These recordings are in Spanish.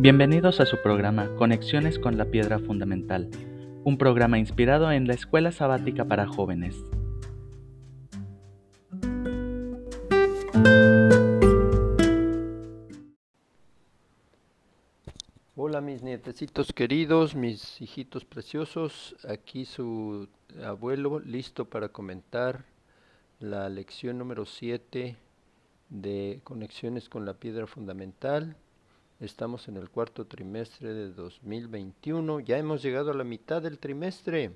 Bienvenidos a su programa Conexiones con la Piedra Fundamental, un programa inspirado en la Escuela Sabática para Jóvenes. Hola mis nietecitos queridos, mis hijitos preciosos, aquí su abuelo listo para comentar la lección número 7 de Conexiones con la Piedra Fundamental. Estamos en el cuarto trimestre de 2021. Ya hemos llegado a la mitad del trimestre.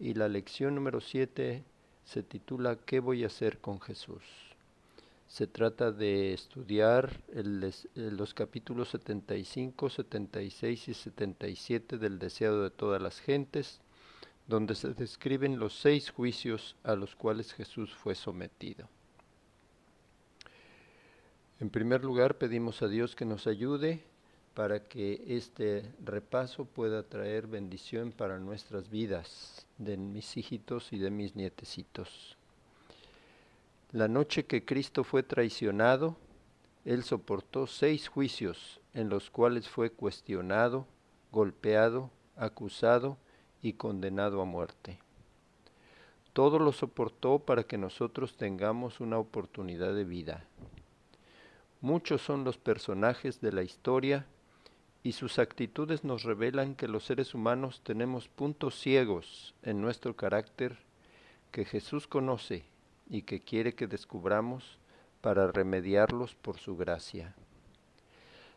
Y la lección número 7 se titula ¿Qué voy a hacer con Jesús? Se trata de estudiar los capítulos 75, 76 y 77 del deseado de todas las gentes, donde se describen los seis juicios a los cuales Jesús fue sometido. En primer lugar, pedimos a Dios que nos ayude para que este repaso pueda traer bendición para nuestras vidas, de mis hijitos y de mis nietecitos. La noche que Cristo fue traicionado, Él soportó seis juicios en los cuales fue cuestionado, golpeado, acusado y condenado a muerte. Todo lo soportó para que nosotros tengamos una oportunidad de vida. Muchos son los personajes de la historia y sus actitudes nos revelan que los seres humanos tenemos puntos ciegos en nuestro carácter que Jesús conoce y que quiere que descubramos para remediarlos por su gracia.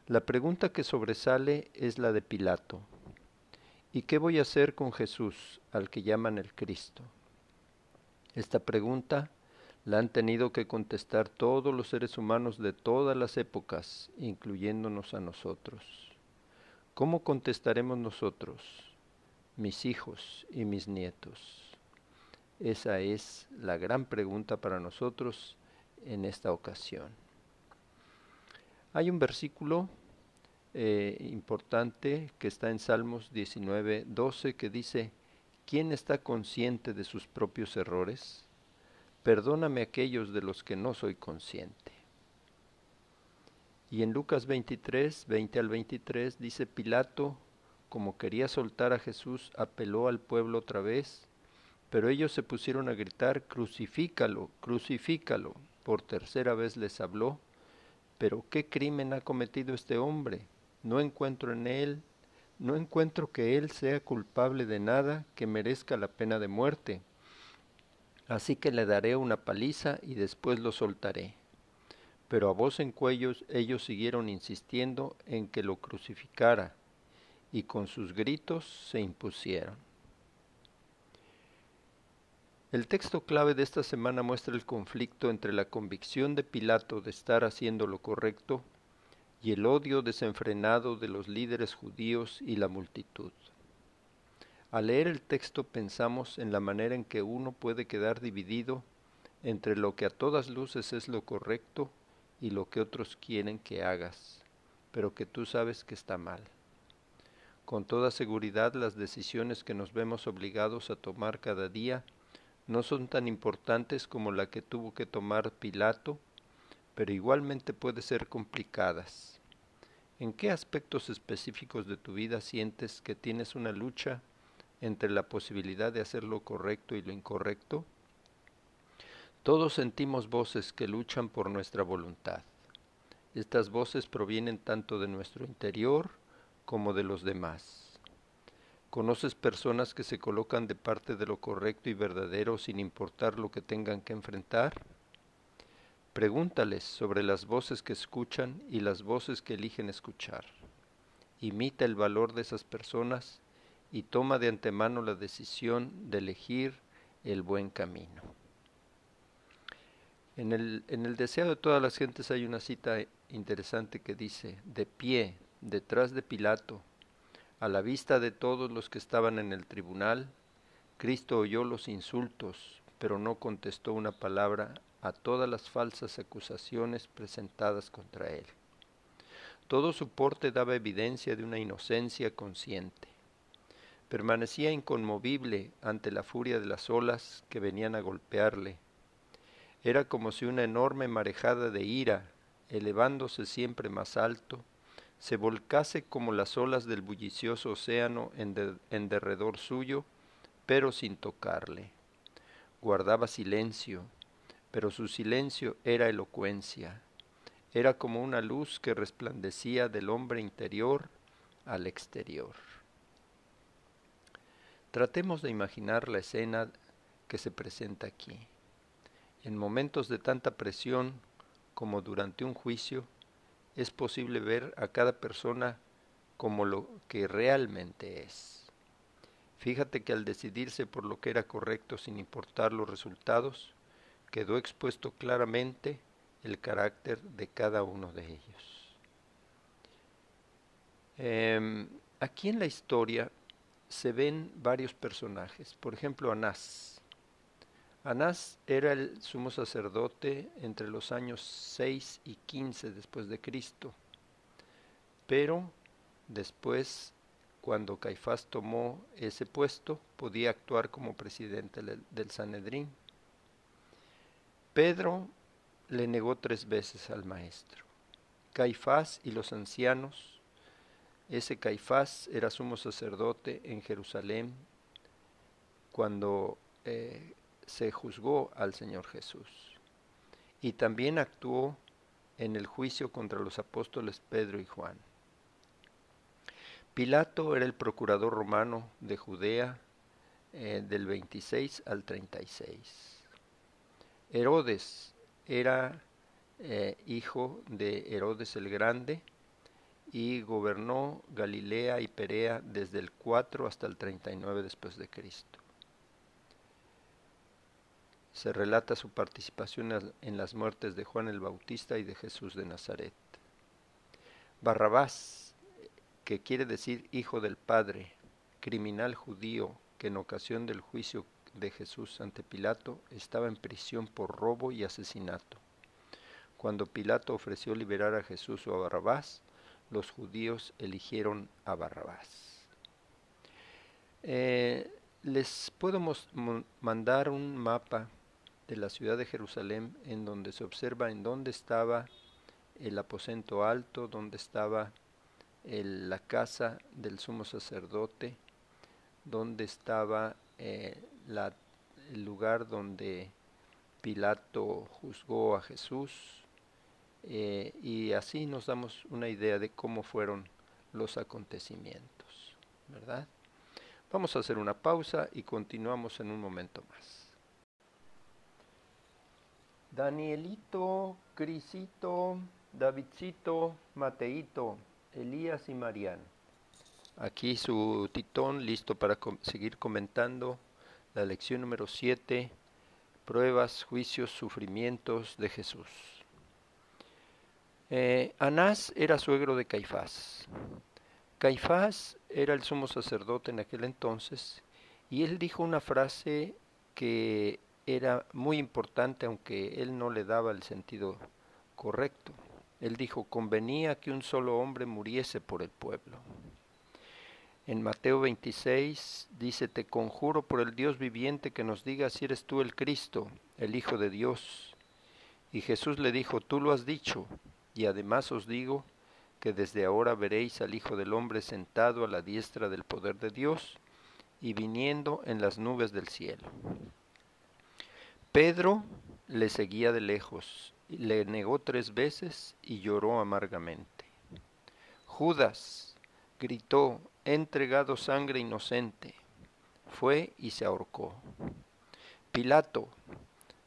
La pregunta que sobresale es la de Pilato. ¿Y qué voy a hacer con Jesús, al que llaman el Cristo? Esta pregunta la han tenido que contestar todos los seres humanos de todas las épocas, incluyéndonos a nosotros. ¿Cómo contestaremos nosotros, mis hijos y mis nietos? Esa es la gran pregunta para nosotros en esta ocasión. Hay un versículo eh, importante que está en Salmos 19, 12 que dice, ¿quién está consciente de sus propios errores? Perdóname aquellos de los que no soy consciente. Y en Lucas 23, 20 al 23 dice Pilato, como quería soltar a Jesús, apeló al pueblo otra vez, pero ellos se pusieron a gritar, crucifícalo, crucifícalo. Por tercera vez les habló, pero ¿qué crimen ha cometido este hombre? No encuentro en él, no encuentro que él sea culpable de nada que merezca la pena de muerte. Así que le daré una paliza y después lo soltaré. Pero a voz en cuellos ellos siguieron insistiendo en que lo crucificara, y con sus gritos se impusieron. El texto clave de esta semana muestra el conflicto entre la convicción de Pilato de estar haciendo lo correcto y el odio desenfrenado de los líderes judíos y la multitud. Al leer el texto pensamos en la manera en que uno puede quedar dividido entre lo que a todas luces es lo correcto y lo que otros quieren que hagas, pero que tú sabes que está mal. Con toda seguridad las decisiones que nos vemos obligados a tomar cada día no son tan importantes como la que tuvo que tomar Pilato, pero igualmente pueden ser complicadas. ¿En qué aspectos específicos de tu vida sientes que tienes una lucha entre la posibilidad de hacer lo correcto y lo incorrecto? Todos sentimos voces que luchan por nuestra voluntad. Estas voces provienen tanto de nuestro interior como de los demás. ¿Conoces personas que se colocan de parte de lo correcto y verdadero sin importar lo que tengan que enfrentar? Pregúntales sobre las voces que escuchan y las voces que eligen escuchar. Imita el valor de esas personas y toma de antemano la decisión de elegir el buen camino. En el, en el deseo de todas las gentes hay una cita interesante que dice, de pie, detrás de Pilato, a la vista de todos los que estaban en el tribunal, Cristo oyó los insultos, pero no contestó una palabra a todas las falsas acusaciones presentadas contra él. Todo su porte daba evidencia de una inocencia consciente permanecía inconmovible ante la furia de las olas que venían a golpearle. Era como si una enorme marejada de ira, elevándose siempre más alto, se volcase como las olas del bullicioso océano en, derredor suyo, pero sin tocarle. Guardaba silencio, pero su silencio era elocuencia. Era como una luz que resplandecía del hombre interior al exterior. Tratemos de imaginar la escena que se presenta aquí. En momentos de tanta presión como durante un juicio, es posible ver a cada persona como lo que realmente es. Fíjate que al decidirse por lo que era correcto sin importar los resultados, quedó expuesto claramente el carácter de cada uno de ellos. Em, aquí en la historia se ven varios personajes. Por ejemplo, Anás. Anás era el sumo sacerdote entre los años 6 y 15 después de Cristo. Pero después, cuando Caifás tomó ese puesto, podía actuar como presidente del Sanedrín. Pedro le negó tres veces al maestro. Caifás y los ancianos ese Caifás era sumo sacerdote en Jerusalén cuando eh, se juzgó al Señor Jesús. Y también actuó en el juicio contra los apóstoles Pedro y Juan. Pilato era el procurador romano de Judea eh, del 26 al 36. Herodes era eh, hijo de Herodes el Grande, y gobernó Galilea y Perea desde el 4 hasta el 39 después de Cristo. Se relata su participación en las muertes de Juan el Bautista y de Jesús de Nazaret. Barrabás, que quiere decir hijo del Padre, criminal judío que en ocasión del juicio de Jesús ante Pilato estaba en prisión por robo y asesinato. Cuando Pilato ofreció liberar a Jesús o a Barrabás, los judíos eligieron a Barrabás. Eh, les puedo mandar un mapa de la ciudad de Jerusalén en donde se observa en dónde estaba el aposento alto, dónde estaba la casa del sumo sacerdote, dónde estaba eh, el lugar donde Pilato juzgó a Jesús, eh, y así nos damos una idea de cómo fueron los acontecimientos, ¿verdad? Vamos a hacer una pausa y continuamos en un momento más. Danielito, Crisito, Davidcito, Mateito, Elías y Marián. Aquí su titón listo para seguir comentando la lección número 7, pruebas, juicios, sufrimientos de Jesús. Eh, Anás era suegro de Caifás. Caifás era el sumo sacerdote en aquel entonces y él dijo una frase que era muy importante aunque él no le daba el sentido correcto. Él dijo, convenía que un solo hombre muriese por el pueblo. En Mateo 26 dice, te conjuro por el Dios viviente que nos diga si eres tú el Cristo, el Hijo de Dios. Y Jesús le dijo, tú lo has dicho. Y además os digo que desde ahora veréis al Hijo del Hombre sentado a la diestra del poder de Dios y viniendo en las nubes del cielo. Pedro le seguía de lejos, le negó tres veces y lloró amargamente. Judas gritó, he entregado sangre inocente. Fue y se ahorcó. Pilato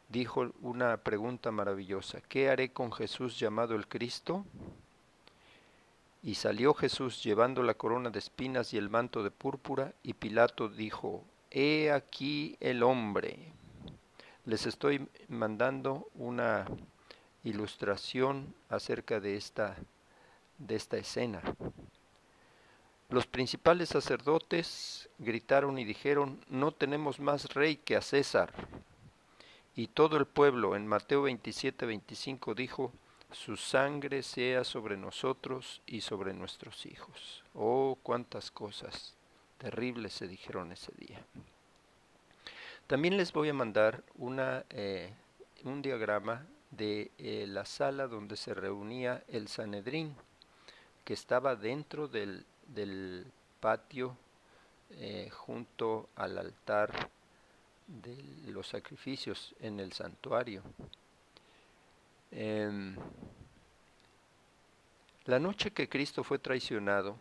dijo una pregunta maravillosa, ¿qué haré con Jesús llamado el Cristo? Y salió Jesús llevando la corona de espinas y el manto de púrpura, y Pilato dijo, He aquí el hombre. Les estoy mandando una ilustración acerca de esta, de esta escena. Los principales sacerdotes gritaron y dijeron, No tenemos más rey que a César. Y todo el pueblo en Mateo 27, 25 dijo, su sangre sea sobre nosotros y sobre nuestros hijos. Oh, cuántas cosas terribles se dijeron ese día. También les voy a mandar una, eh, un diagrama de eh, la sala donde se reunía el Sanedrín, que estaba dentro del, del patio eh, junto al altar de los sacrificios en el santuario. Em, la noche que Cristo fue traicionado,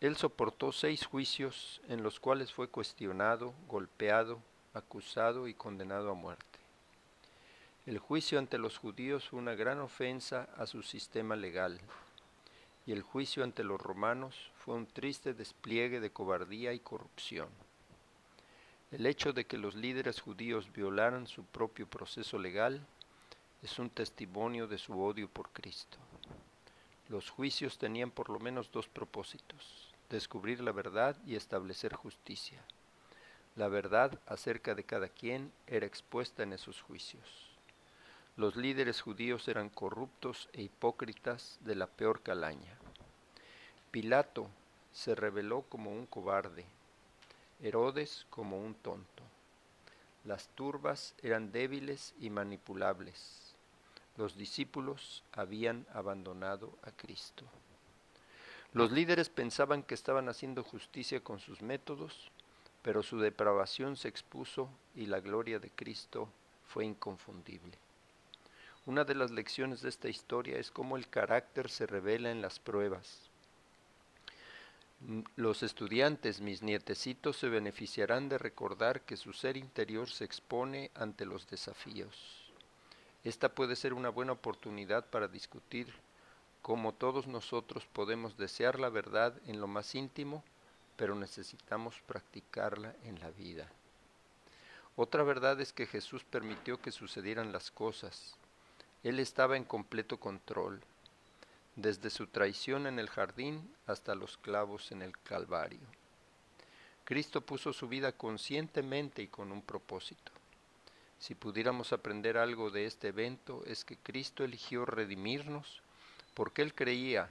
Él soportó seis juicios en los cuales fue cuestionado, golpeado, acusado y condenado a muerte. El juicio ante los judíos fue una gran ofensa a su sistema legal, y el juicio ante los romanos fue un triste despliegue de cobardía y corrupción. El hecho de que los líderes judíos violaran su propio proceso legal es un testimonio de su odio por Cristo. Los juicios tenían por lo menos dos propósitos, descubrir la verdad y establecer justicia. La verdad acerca de cada quien era expuesta en esos juicios. Los líderes judíos eran corruptos e hipócritas de la peor calaña. Pilato se reveló como un cobarde, Herodes como un tonto. Las turbas eran débiles y manipulables. Los discípulos habían abandonado a Cristo. Los líderes pensaban que estaban haciendo justicia con sus métodos, pero su depravación se expuso y la gloria de Cristo fue inconfundible. Una de las lecciones de esta historia es cómo el carácter se revela en las pruebas. Los estudiantes, mis nietecitos, se beneficiarán de recordar que su ser interior se expone ante los desafíos. Esta puede ser una buena oportunidad para discutir cómo todos nosotros podemos desear la verdad en lo más íntimo, pero necesitamos practicarla en la vida. Otra verdad es que Jesús permitió que sucedieran las cosas. Él estaba en completo control desde su traición en el jardín hasta los clavos en el Calvario. Cristo puso su vida conscientemente y con un propósito. Si pudiéramos aprender algo de este evento es que Cristo eligió redimirnos porque Él creía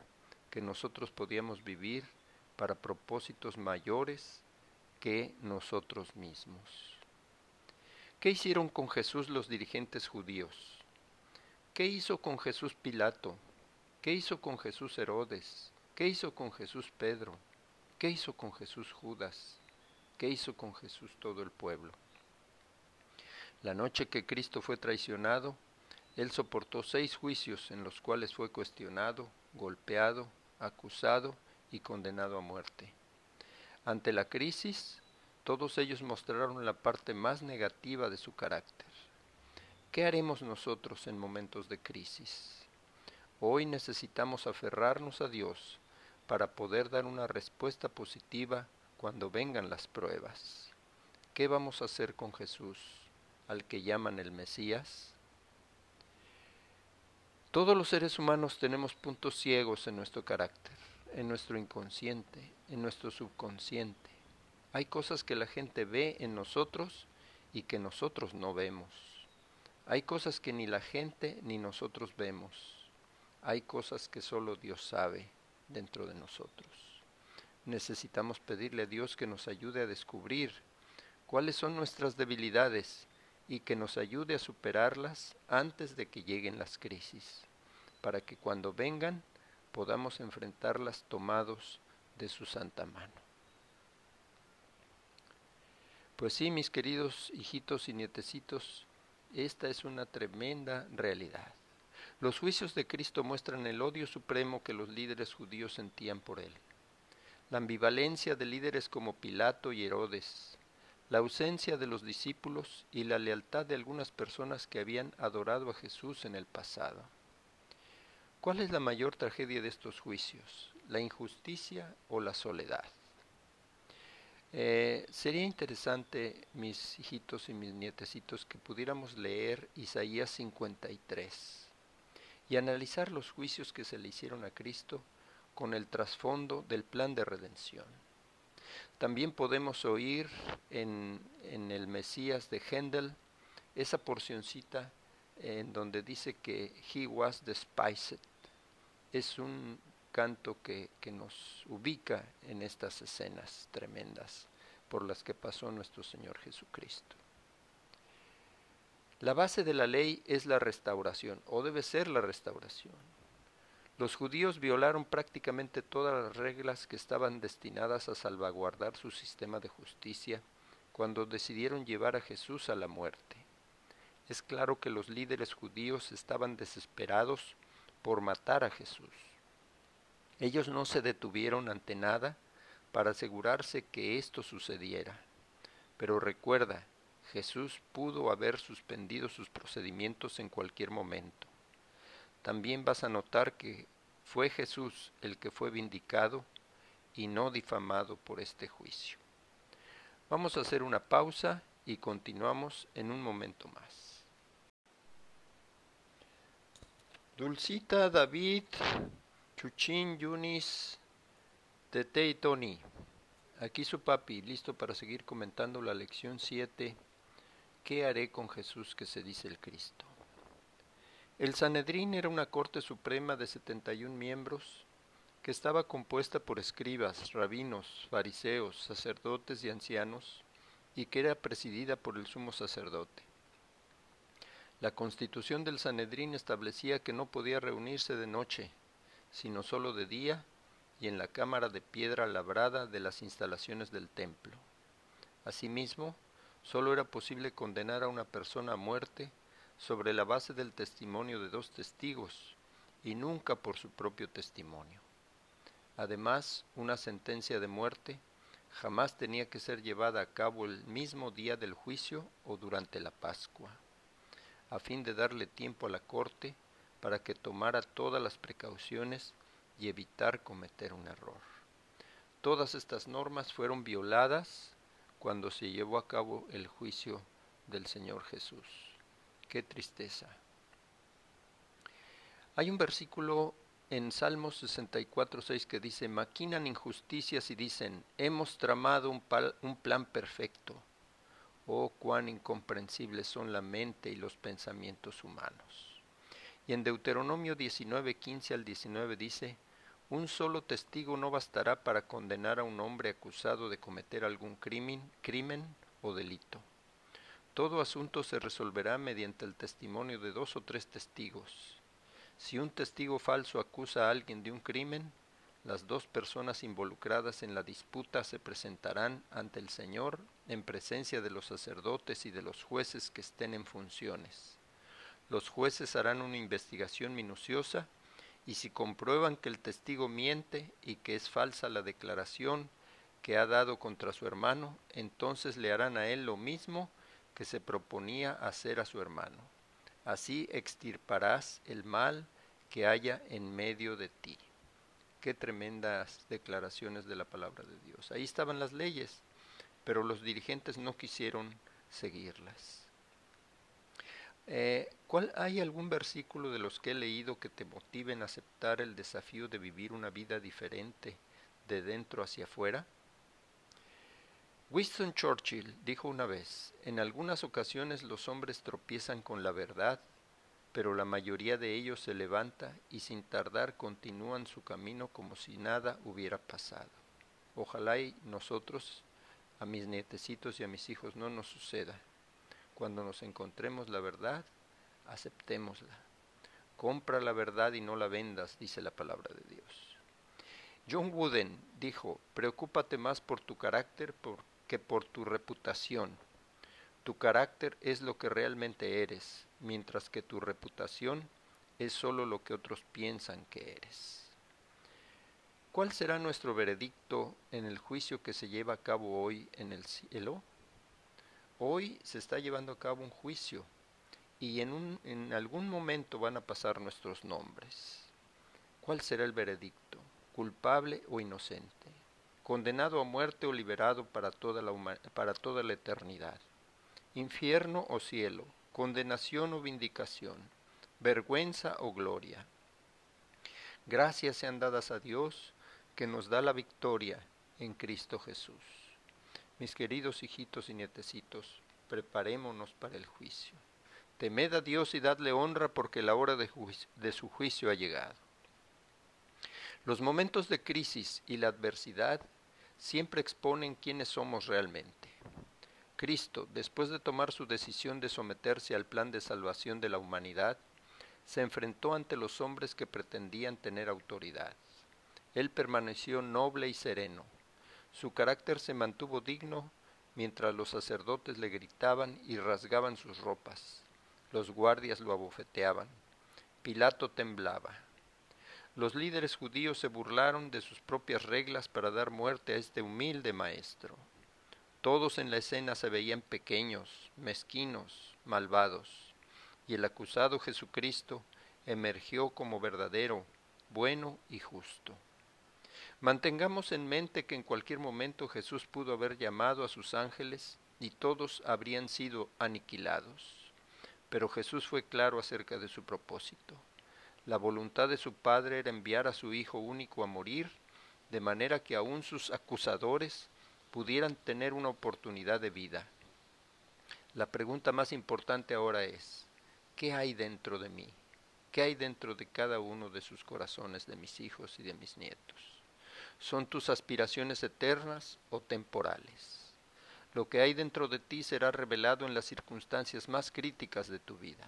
que nosotros podíamos vivir para propósitos mayores que nosotros mismos. ¿Qué hicieron con Jesús los dirigentes judíos? ¿Qué hizo con Jesús Pilato, ¿Qué hizo con Jesús Herodes? ¿Qué hizo con Jesús Pedro? ¿Qué hizo con Jesús Judas? ¿Qué hizo con Jesús todo el pueblo? La noche que Cristo fue traicionado, Él soportó seis juicios en los cuales fue cuestionado, golpeado, acusado y condenado a muerte. Ante la crisis, todos ellos mostraron la parte más negativa de su carácter. ¿Qué haremos nosotros en momentos de crisis? Hoy necesitamos aferrarnos a Dios para poder dar una respuesta positiva cuando vengan las pruebas. ¿Qué vamos a hacer con Jesús, al que llaman el Mesías? Todos los seres humanos tenemos puntos ciegos en nuestro carácter, en nuestro inconsciente, en nuestro subconsciente. Hay cosas que la gente ve en nosotros y que nosotros no vemos. Hay cosas que ni la gente ni nosotros vemos hay cosas que solo Dios sabe dentro de nosotros. Necesitamos pedirle a Dios que nos ayude a descubrir cuáles son nuestras debilidades y que nos ayude a superarlas antes de que lleguen las crisis, para que cuando vengan podamos enfrentarlas tomados de su santa mano. Pues sí, mis queridos hijitos y nietecitos, esta es una tremenda realidad. Los juicios de Cristo muestran el odio supremo que los líderes judíos sentían por él, la ambivalencia de líderes como Pilato y Herodes, la ausencia de los discípulos y la lealtad de algunas personas que habían adorado a Jesús en el pasado. ¿Cuál es la mayor tragedia de estos juicios? ¿La injusticia o la soledad? Eh, sería interesante, mis hijitos y mis nietecitos, que pudiéramos leer Isaías 53 y analizar los juicios que se le hicieron a Cristo con el trasfondo del plan de redención. También podemos oír en, en el Mesías de Händel esa porcioncita en donde dice que He was despised. Es un canto que, que nos ubica en estas escenas tremendas por las que pasó nuestro Señor Jesucristo. La base de la ley es la restauración, o debe ser la restauración. Los judíos violaron prácticamente todas las reglas que estaban destinadas a salvaguardar su sistema de justicia cuando decidieron llevar a Jesús a la muerte. Es claro que los líderes judíos estaban desesperados por matar a Jesús. Ellos no se detuvieron ante nada para asegurarse que esto sucediera. Pero recuerda, Jesús pudo haber suspendido sus procedimientos en cualquier momento. También vas a notar que fue Jesús el que fue vindicado y no difamado por este juicio. Vamos a hacer una pausa y continuamos en un momento más. Dulcita, David, Chuchín, Yunis, Tete y Tony. Aquí su papi, listo para seguir comentando la lección 7. ¿Qué haré con Jesús que se dice el Cristo? El Sanedrín era una corte suprema de 71 miembros que estaba compuesta por escribas, rabinos, fariseos, sacerdotes y ancianos, y que era presidida por el sumo sacerdote. La constitución del Sanedrín establecía que no podía reunirse de noche, sino solo de día y en la cámara de piedra labrada de las instalaciones del templo. Asimismo, solo era posible condenar a una persona a muerte sobre la base del testimonio de dos testigos y nunca por su propio testimonio. Además, una sentencia de muerte jamás tenía que ser llevada a cabo el mismo día del juicio o durante la Pascua, a fin de darle tiempo a la corte para que tomara todas las precauciones y evitar cometer un error. Todas estas normas fueron violadas cuando se llevó a cabo el juicio del Señor Jesús. Qué tristeza. Hay un versículo en Salmos 64, 6 que dice, maquinan injusticias y dicen, hemos tramado un, un plan perfecto. Oh, cuán incomprensibles son la mente y los pensamientos humanos. Y en Deuteronomio 19, 15 al 19 dice, un solo testigo no bastará para condenar a un hombre acusado de cometer algún crimen, crimen o delito. Todo asunto se resolverá mediante el testimonio de dos o tres testigos. Si un testigo falso acusa a alguien de un crimen, las dos personas involucradas en la disputa se presentarán ante el Señor en presencia de los sacerdotes y de los jueces que estén en funciones. Los jueces harán una investigación minuciosa y si comprueban que el testigo miente y que es falsa la declaración que ha dado contra su hermano, entonces le harán a él lo mismo que se proponía hacer a su hermano. Así extirparás el mal que haya en medio de ti. Qué tremendas declaraciones de la palabra de Dios. Ahí estaban las leyes, pero los dirigentes no quisieron seguirlas. Eh, ¿cuál, ¿Hay algún versículo de los que he leído que te motiven a aceptar el desafío de vivir una vida diferente de dentro hacia afuera? Winston Churchill dijo una vez, en algunas ocasiones los hombres tropiezan con la verdad, pero la mayoría de ellos se levanta y sin tardar continúan su camino como si nada hubiera pasado. Ojalá y nosotros, a mis nietecitos y a mis hijos no nos suceda. Cuando nos encontremos la verdad, aceptémosla. Compra la verdad y no la vendas, dice la palabra de Dios. John Wooden dijo, preocúpate más por tu carácter, que por tu reputación. Tu carácter es lo que realmente eres, mientras que tu reputación es solo lo que otros piensan que eres. ¿Cuál será nuestro veredicto en el juicio que se lleva a cabo hoy en el cielo? Hoy se está llevando a cabo un juicio y en, algún momento van a pasar nuestros nombres. ¿Cuál será el veredicto? ¿Culpable o inocente? condenado a muerte o liberado para toda la, para toda la eternidad. Infierno o cielo, condenación o vindicación, vergüenza o gloria. Gracias sean dadas a Dios que nos da la victoria en Cristo Jesús. Mis queridos hijitos y nietecitos, preparémonos para el juicio. Temed a Dios y dadle honra porque la hora de, de su juicio ha llegado. Los momentos de crisis y la adversidad siempre exponen quiénes somos realmente. Cristo, después de tomar su decisión de someterse al plan de salvación de la humanidad, se enfrentó ante los hombres que pretendían tener autoridad. Él permaneció noble y sereno. Su carácter se mantuvo digno mientras los sacerdotes le gritaban y rasgaban sus ropas. Los guardias lo abofeteaban. Pilato temblaba. Los líderes judíos se burlaron de sus propias reglas para dar muerte a este humilde maestro. Todos en la escena se veían pequeños, mezquinos, malvados, y el acusado Jesucristo emergió como verdadero, bueno y justo. Mantengamos en mente que en cualquier momento Jesús pudo haber llamado a sus ángeles y todos habrían sido aniquilados. Pero Jesús fue claro acerca de su propósito. La voluntad de su Padre era enviar a su Hijo único a morir, de manera que aun sus acusadores pudieran tener una oportunidad de vida. La pregunta más importante ahora es, ¿qué hay dentro de mí? ¿Qué hay dentro de cada uno de sus corazones, de mis hijos y de mis nietos? ¿Son tus aspiraciones eternas o temporales? Lo que hay dentro de ti será revelado en las circunstancias más críticas de tu vida.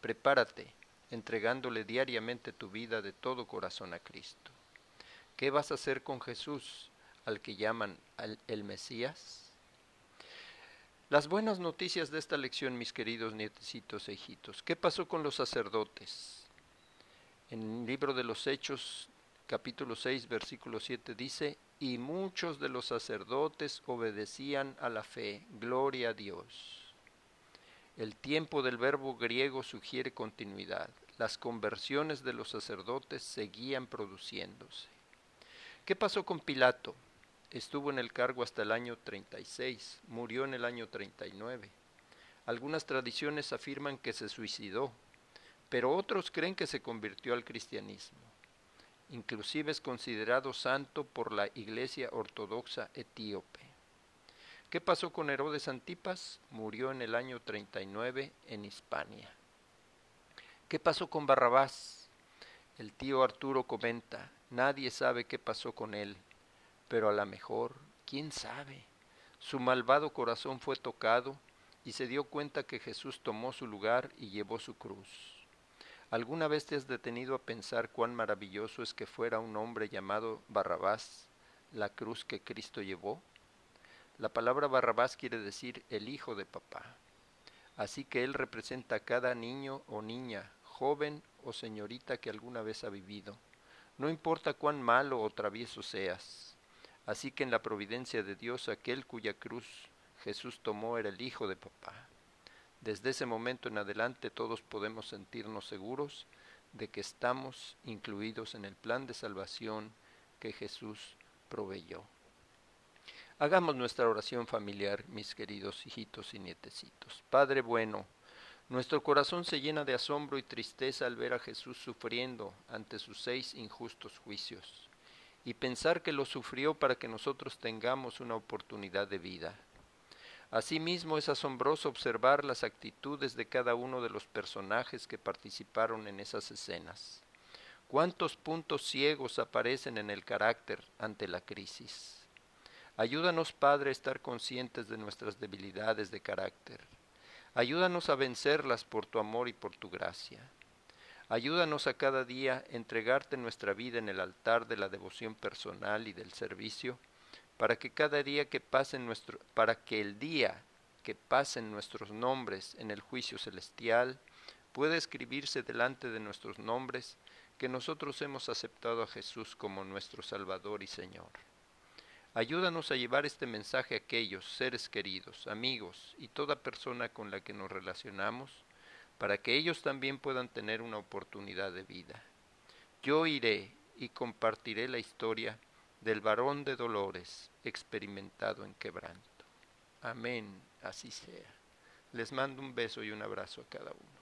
Prepárate, entregándole diariamente tu vida de todo corazón a Cristo. ¿Qué vas a hacer con Jesús, al que llaman el Mesías? Las buenas noticias de esta lección, mis queridos nietecitos e hijitos. ¿Qué pasó con los sacerdotes? En el libro de los Hechos capítulo 6, versículo 7 dice, y muchos de los sacerdotes obedecían a la fe, gloria a Dios. El tiempo del verbo griego sugiere continuidad. Las conversiones de los sacerdotes seguían produciéndose. ¿Qué pasó con Pilato? Estuvo en el cargo hasta el año 36, murió en el año 39. Algunas tradiciones afirman que se suicidó, pero otros creen que se convirtió al cristianismo inclusive es considerado santo por la Iglesia Ortodoxa etíope. ¿Qué pasó con Herodes Antipas? Murió en el año 39 en Hispania. ¿Qué pasó con Barrabás? El tío Arturo comenta, nadie sabe qué pasó con él, pero a lo mejor, ¿quién sabe? Su malvado corazón fue tocado y se dio cuenta que Jesús tomó su lugar y llevó su cruz. ¿Alguna vez te has detenido a pensar cuán maravilloso es que fuera un hombre llamado Barrabás la cruz que Cristo llevó? La palabra Barrabás quiere decir el hijo de papá. Así que él representa a cada niño o niña, joven o señorita que alguna vez ha vivido. No importa cuán malo o travieso seas. Así que en la providencia de Dios aquel cuya cruz Jesús tomó era el hijo de papá. Desde ese momento en adelante todos podemos sentirnos seguros de que estamos incluidos en el plan de salvación que Jesús proveyó. Hagamos nuestra oración familiar, mis queridos hijitos y nietecitos. Padre bueno, nuestro corazón se llena de asombro y tristeza al ver a Jesús sufriendo ante sus seis injustos juicios y pensar que lo sufrió para que nosotros tengamos una oportunidad de vida. Asimismo es asombroso observar las actitudes de cada uno de los personajes que participaron en esas escenas. ¿Cuántos puntos ciegos aparecen en el carácter ante la crisis? Ayúdanos, Padre, a estar conscientes de nuestras debilidades de carácter. Ayúdanos a vencerlas por tu amor y por tu gracia. Ayúdanos a cada día entregarte nuestra vida en el altar de la devoción personal y del servicio para que cada día que nuestro, para que el día que pasen nuestros nombres en el juicio celestial pueda escribirse delante de nuestros nombres que nosotros hemos aceptado a Jesús como nuestro Salvador y Señor. Ayúdanos a llevar este mensaje a aquellos seres queridos, amigos y toda persona con la que nos relacionamos, para que ellos también puedan tener una oportunidad de vida. Yo iré y compartiré la historia del varón de dolores experimentado en quebranto. Amén, así sea. Les mando un beso y un abrazo a cada uno.